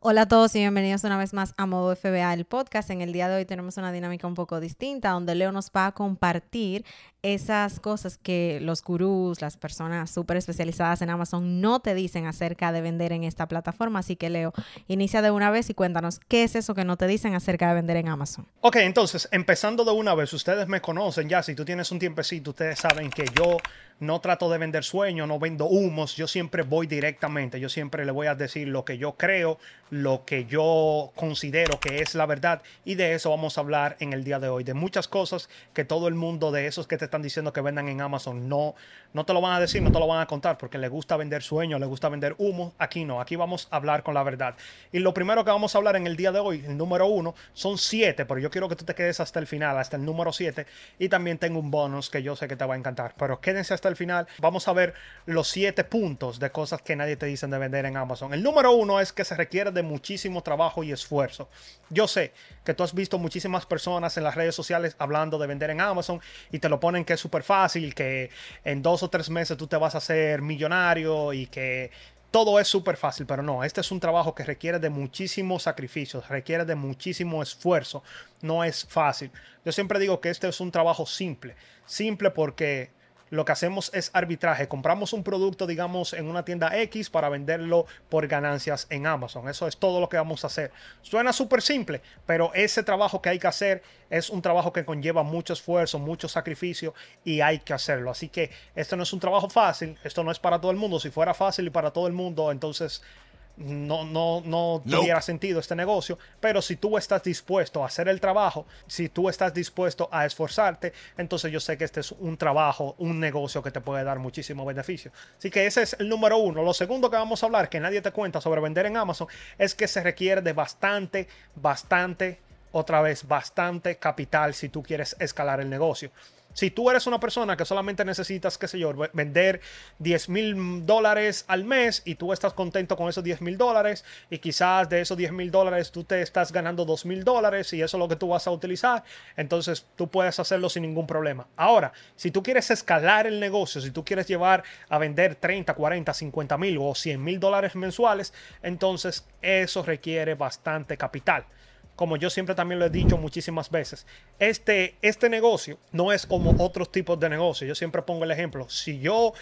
Hola a todos y bienvenidos una vez más a Modo FBA, el podcast. En el día de hoy tenemos una dinámica un poco distinta donde Leo nos va a compartir esas cosas que los gurús, las personas súper especializadas en Amazon no te dicen acerca de vender en esta plataforma. Así que Leo, inicia de una vez y cuéntanos qué es eso que no te dicen acerca de vender en Amazon. Ok, entonces, empezando de una vez, ustedes me conocen ya, si tú tienes un tiempecito, ustedes saben que yo no trato de vender sueños, no vendo humos, yo siempre voy directamente, yo siempre le voy a decir lo que yo creo, lo que yo considero que es la verdad y de eso vamos a hablar en el día de hoy, de muchas cosas que todo el mundo de esos que te están diciendo que vendan en Amazon no, no te lo van a decir, no te lo van a contar porque le gusta vender sueños, le gusta vender humo, aquí no, aquí vamos a hablar con la verdad. Y lo primero que vamos a hablar en el día de hoy, el número uno, son siete, pero yo quiero que tú te quedes hasta el final, hasta el número siete y también tengo un bonus que yo sé que te va a encantar, pero quédense hasta el final. Vamos a ver los siete puntos de cosas que nadie te dicen de vender en Amazon. El número uno es que se requiere de muchísimo trabajo y esfuerzo. Yo sé que tú has visto muchísimas personas en las redes sociales hablando de vender en Amazon y te lo ponen que es súper fácil, que en dos o tres meses tú te vas a hacer millonario y que todo es súper fácil, pero no, este es un trabajo que requiere de muchísimos sacrificios, requiere de muchísimo esfuerzo, no es fácil. Yo siempre digo que este es un trabajo simple, simple porque lo que hacemos es arbitraje. Compramos un producto, digamos, en una tienda X para venderlo por ganancias en Amazon. Eso es todo lo que vamos a hacer. Suena súper simple, pero ese trabajo que hay que hacer es un trabajo que conlleva mucho esfuerzo, mucho sacrificio y hay que hacerlo. Así que esto no es un trabajo fácil, esto no es para todo el mundo. Si fuera fácil y para todo el mundo, entonces no, no, no tuviera sentido este negocio, pero si tú estás dispuesto a hacer el trabajo, si tú estás dispuesto a esforzarte, entonces yo sé que este es un trabajo, un negocio que te puede dar muchísimo beneficio. Así que ese es el número uno. Lo segundo que vamos a hablar, que nadie te cuenta sobre vender en Amazon, es que se requiere de bastante, bastante, otra vez, bastante capital si tú quieres escalar el negocio. Si tú eres una persona que solamente necesitas, qué sé yo, vender 10 mil dólares al mes y tú estás contento con esos 10 mil dólares y quizás de esos 10 mil dólares tú te estás ganando 2 mil dólares y eso es lo que tú vas a utilizar, entonces tú puedes hacerlo sin ningún problema. Ahora, si tú quieres escalar el negocio, si tú quieres llevar a vender 30, 40, 50 mil o 100 mil dólares mensuales, entonces eso requiere bastante capital como yo siempre también lo he dicho muchísimas veces, este, este negocio no es como otros tipos de negocios. Yo siempre pongo el ejemplo. Si yo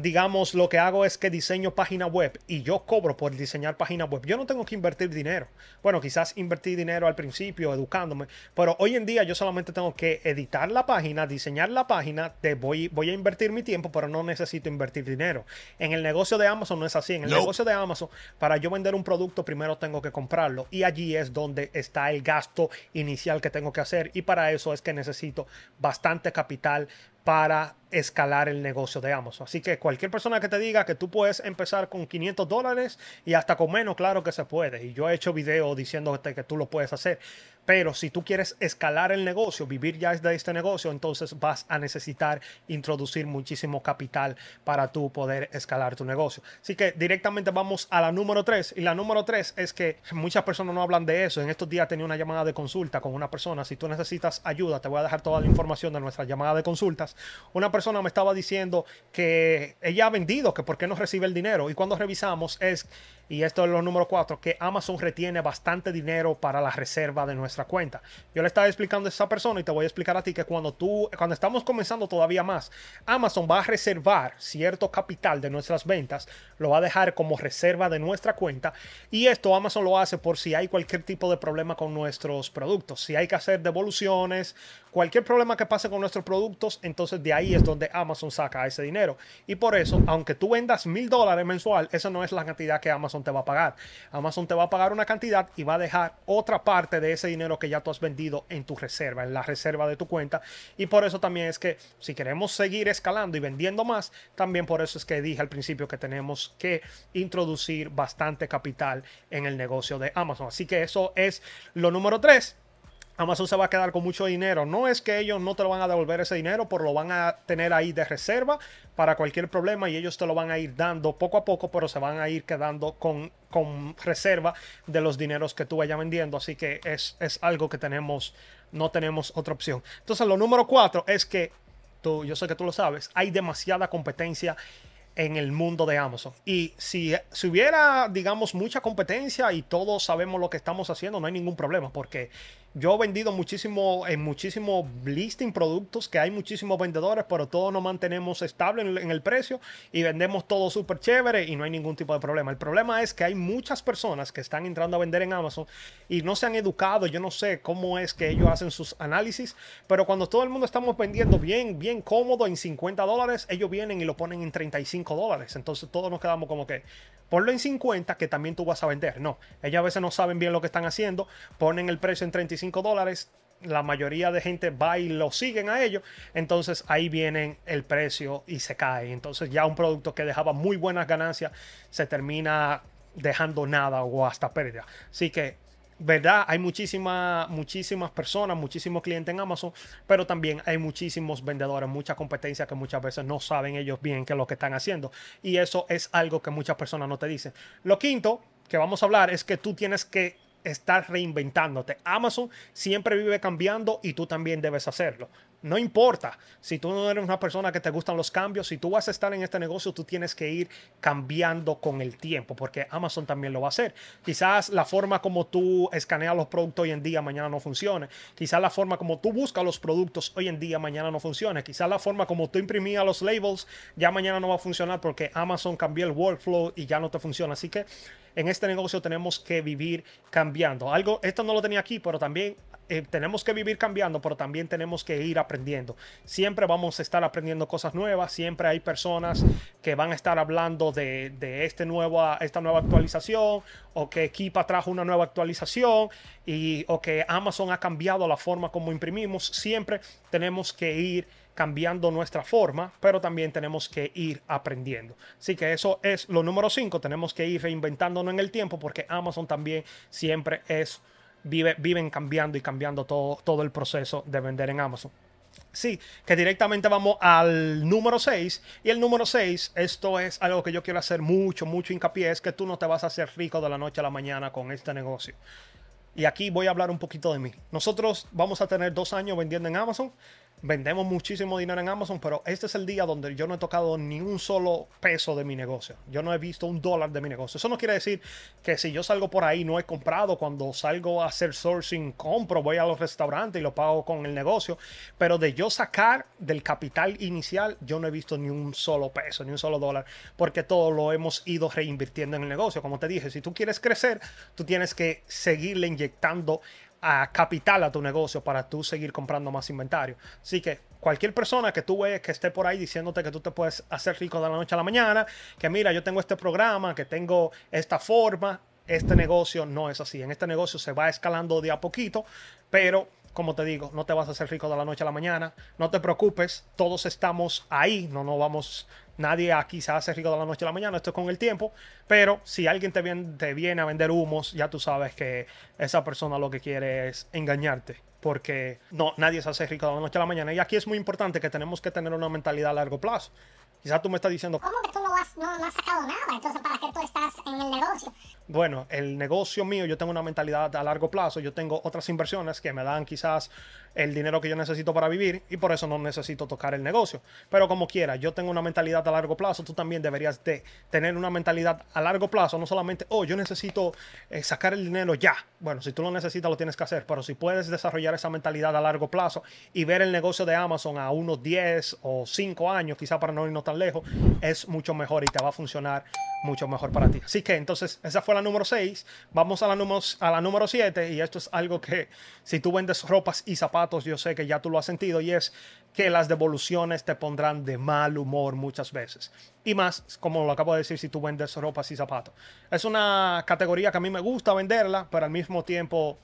digamos, lo que hago es que diseño página web y yo cobro por diseñar página web. Yo no tengo que invertir dinero. Bueno, quizás invertir dinero al principio educándome, pero hoy en día yo solamente tengo que editar la página, diseñar la página, de voy, voy a invertir mi tiempo, pero no necesito invertir dinero. En el negocio de Amazon no es así. En el negocio de Amazon, para yo vender un producto, primero tengo que comprarlo y allí es donde está el gasto inicial que tengo que hacer y para eso es que necesito bastante capital para escalar el negocio de Amazon. Así que cualquier persona que te diga que tú puedes empezar con 500 dólares y hasta con menos, claro que se puede. Y yo he hecho videos diciendo que tú lo puedes hacer. Pero si tú quieres escalar el negocio, vivir ya de este negocio, entonces vas a necesitar introducir muchísimo capital para tú poder escalar tu negocio. Así que directamente vamos a la número 3. Y la número 3 es que muchas personas no hablan de eso. En estos días tenía una llamada de consulta con una persona. Si tú necesitas ayuda, te voy a dejar toda la información de nuestra llamada de consultas. Una persona me estaba diciendo que ella ha vendido, que por qué no recibe el dinero. Y cuando revisamos es y esto es lo número cuatro, que Amazon retiene bastante dinero para la reserva de nuestra cuenta. Yo le estaba explicando a esa persona y te voy a explicar a ti que cuando tú, cuando estamos comenzando todavía más, Amazon va a reservar cierto capital de nuestras ventas, lo va a dejar como reserva de nuestra cuenta y esto Amazon lo hace por si hay cualquier tipo de problema con nuestros productos, si hay que hacer devoluciones, cualquier problema que pase con nuestros productos, entonces de ahí es donde Amazon saca ese dinero. Y por eso, aunque tú vendas mil dólares mensual, esa no es la cantidad que Amazon te va a pagar. Amazon te va a pagar una cantidad y va a dejar otra parte de ese dinero que ya tú has vendido en tu reserva, en la reserva de tu cuenta. Y por eso también es que si queremos seguir escalando y vendiendo más, también por eso es que dije al principio que tenemos que introducir bastante capital en el negocio de Amazon. Así que eso es lo número tres. Amazon se va a quedar con mucho dinero. No es que ellos no te lo van a devolver ese dinero, pero lo van a tener ahí de reserva para cualquier problema y ellos te lo van a ir dando poco a poco, pero se van a ir quedando con, con reserva de los dineros que tú vayas vendiendo. Así que es, es algo que tenemos, no tenemos otra opción. Entonces, lo número cuatro es que tú, yo sé que tú lo sabes, hay demasiada competencia en el mundo de Amazon. Y si, si, hubiera, digamos, mucha competencia y todos sabemos lo que estamos haciendo, no hay ningún problema, porque yo he vendido muchísimo en muchísimo listing productos que hay muchísimos vendedores, pero todos nos mantenemos estable en, el precio y vendemos todo súper chévere y no hay ningún tipo de problema. El problema es que hay muchas personas que están entrando a vender en Amazon y no se han educado. Yo no sé cómo es que ellos hacen sus análisis, pero cuando todo el mundo estamos vendiendo bien, bien cómodo en 50 dólares, ellos vienen y lo ponen en 35 dólares. Entonces todos nos quedamos como que ponlo en 50 que también tú vas a vender. No, ellos a veces no saben bien lo que están haciendo, ponen el precio en 35 dólares, la mayoría de gente va y lo siguen a ellos, entonces ahí viene el precio y se cae. Entonces ya un producto que dejaba muy buenas ganancias se termina dejando nada o hasta pérdida. Así que ¿verdad? Hay muchísimas, muchísimas personas, muchísimos clientes en Amazon, pero también hay muchísimos vendedores, mucha competencia que muchas veces no saben ellos bien qué es lo que están haciendo. Y eso es algo que muchas personas no te dicen. Lo quinto que vamos a hablar es que tú tienes que estar reinventándote. Amazon siempre vive cambiando y tú también debes hacerlo. No importa si tú no eres una persona que te gustan los cambios, si tú vas a estar en este negocio, tú tienes que ir cambiando con el tiempo, porque Amazon también lo va a hacer. Quizás la forma como tú escaneas los productos hoy en día, mañana no funcione. Quizás la forma como tú buscas los productos hoy en día, mañana no funcione. Quizás la forma como tú imprimías los labels, ya mañana no va a funcionar porque Amazon cambió el workflow y ya no te funciona. Así que en este negocio tenemos que vivir cambiando. Algo, esto no lo tenía aquí, pero también eh, tenemos que vivir cambiando, pero también tenemos que ir aprendiendo. Siempre vamos a estar aprendiendo cosas nuevas, siempre hay personas que van a estar hablando de, este esta nueva actualización o que Keepa trajo una nueva actualización y, o que Amazon ha cambiado la forma como imprimimos. Siempre tenemos que ir cambiando nuestra forma, pero también tenemos que ir aprendiendo. Así que eso es lo número 5, tenemos que ir reinventándonos en el tiempo porque Amazon también siempre es viven cambiando y cambiando todo, todo el proceso de vender en Amazon. Sí, que directamente vamos al número 6. Y el número 6, esto es algo que yo quiero hacer mucho, mucho hincapié, es que tú no te vas a hacer rico de la noche a la mañana con este negocio. Y aquí voy a hablar un poquito de mí. Nosotros vamos a tener dos años vendiendo en Amazon vendemos muchísimo dinero en Amazon, pero este es el día donde yo no he tocado ni un solo peso de mi negocio. Yo no he visto un dólar de mi negocio. Eso no quiere decir que si yo salgo por ahí no he comprado, cuando salgo a hacer sourcing, compro, voy a los restaurantes y lo pago con el negocio. Pero de yo sacar del capital inicial, yo no he visto ni un solo peso, ni un solo dólar, porque todo lo hemos ido reinvirtiendo en el negocio. Como te dije, si tú quieres crecer, tú tienes que seguirle inyectando a capital a tu negocio para tú seguir comprando más inventario. Así que cualquier persona que tú ves que esté por ahí diciéndote que tú te puedes hacer rico de la noche a la mañana, que mira, yo tengo este programa, que tengo esta forma, este negocio no es así. En este negocio se va escalando de a poquito, pero como te digo, no te vas a hacer rico de la noche a la mañana. No te preocupes, todos estamos ahí, no nos vamos Nadie aquí se hace rico de la noche a la mañana, esto es con el tiempo. Pero si alguien te viene, te viene a vender humos, ya tú sabes que esa persona lo que quiere es engañarte. Porque no, nadie se hace rico de la noche a la mañana. Y aquí es muy importante que tenemos que tener una mentalidad a largo plazo. Quizás tú me estás diciendo... ¿Cómo que tú no has, no, no sacado nada? Entonces, ¿para qué tú estás en el negocio? Bueno, el negocio mío, yo tengo una mentalidad a largo plazo. Yo tengo otras inversiones que me dan quizás el dinero que yo necesito para vivir y por eso no necesito tocar el negocio. Pero como quiera, yo tengo una mentalidad a largo plazo, tú también deberías de tener una mentalidad a largo plazo, no solamente, oh, yo necesito eh, sacar el dinero ya. Bueno, si tú lo necesitas, lo tienes que hacer, pero si puedes desarrollar esa mentalidad a largo plazo y ver el negocio de Amazon a unos 10 o 5 años, quizá para no irnos tan lejos, es mucho mejor y te va a funcionar mucho mejor para ti. Así que entonces, esa fue la número 6. Vamos a la número, a la número 7 y esto es algo que si tú vendes ropas y zapatos, yo sé que ya tú lo has sentido, y es que las devoluciones te pondrán de mal humor muchas veces. Y más, como lo acabo de decir, si tú vendes ropas y zapatos. Es una categoría que a mí me gusta venderla, pero al mismo tiempo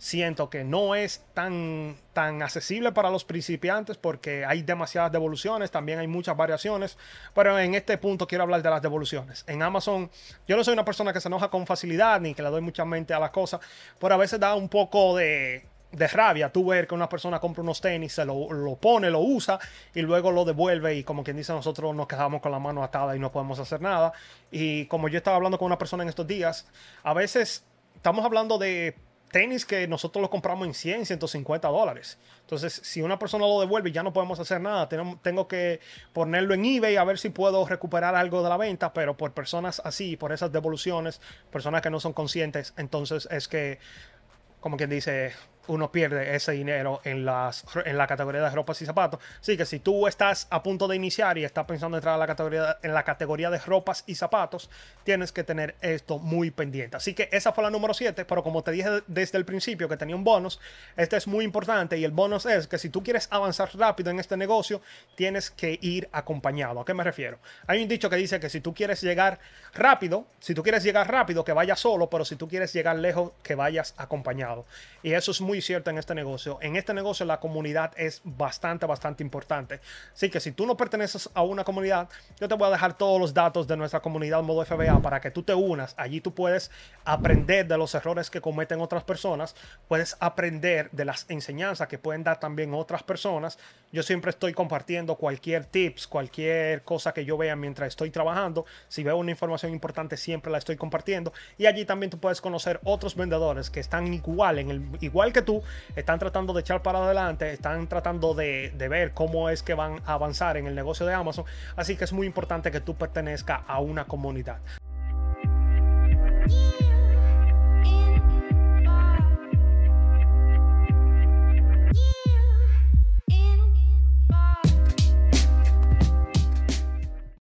siento que no es tan, tan accesible para los principiantes porque hay demasiadas devoluciones, también hay muchas variaciones, pero en este punto quiero hablar de las devoluciones. En Amazon, yo no soy una persona que se enoja con facilidad ni que le doy mucha mente a las cosas, pero a veces da un poco de de rabia tú ver que una persona compra unos tenis, se lo, lo, pone, lo usa y luego lo devuelve y como quien dice nosotros nos quedamos con la mano atada y no podemos hacer nada. Y como yo estaba hablando con una persona en estos días, a veces estamos hablando de tenis que nosotros lo compramos en 100, 150 dólares. Entonces, si una persona lo devuelve, ya no podemos hacer nada. Tengo, que ponerlo en eBay a ver si puedo recuperar algo de la venta, pero por personas así, por esas devoluciones, personas que no son conscientes, entonces es que, como quien dice, uno pierde ese dinero en, las, en la categoría de ropas y zapatos. Así que si tú estás a punto de iniciar y estás pensando entrar a la categoría, en la categoría de ropas y zapatos, tienes que tener esto muy pendiente. Así que esa fue la número 7, pero como te dije desde el principio que tenía un bonus, este es muy importante y el bonus es que si tú quieres avanzar rápido en este negocio, tienes que ir acompañado. ¿A qué me refiero? Hay un dicho que dice que si tú quieres llegar rápido, si tú quieres llegar rápido, que vayas solo, pero si tú quieres llegar lejos, que vayas acompañado. Y eso es muy cierta en este negocio. En este negocio la comunidad es bastante, bastante importante. Así que si tú no perteneces a una comunidad, yo te voy a dejar todos los datos de nuestra comunidad modo FBA para que tú te unas. Allí tú puedes aprender de los errores que cometen otras personas, puedes aprender de las enseñanzas que pueden dar también otras personas. Yo siempre estoy compartiendo cualquier tips, cualquier cosa que yo vea mientras estoy trabajando. Si veo una información importante, siempre la estoy compartiendo. Y allí también tú puedes conocer otros vendedores que están igual, en el, igual tú están tratando de echar para adelante, están tratando de, de ver cómo es que van a avanzar en el negocio de Amazon. Así que es muy importante que tú pertenezcas a una comunidad.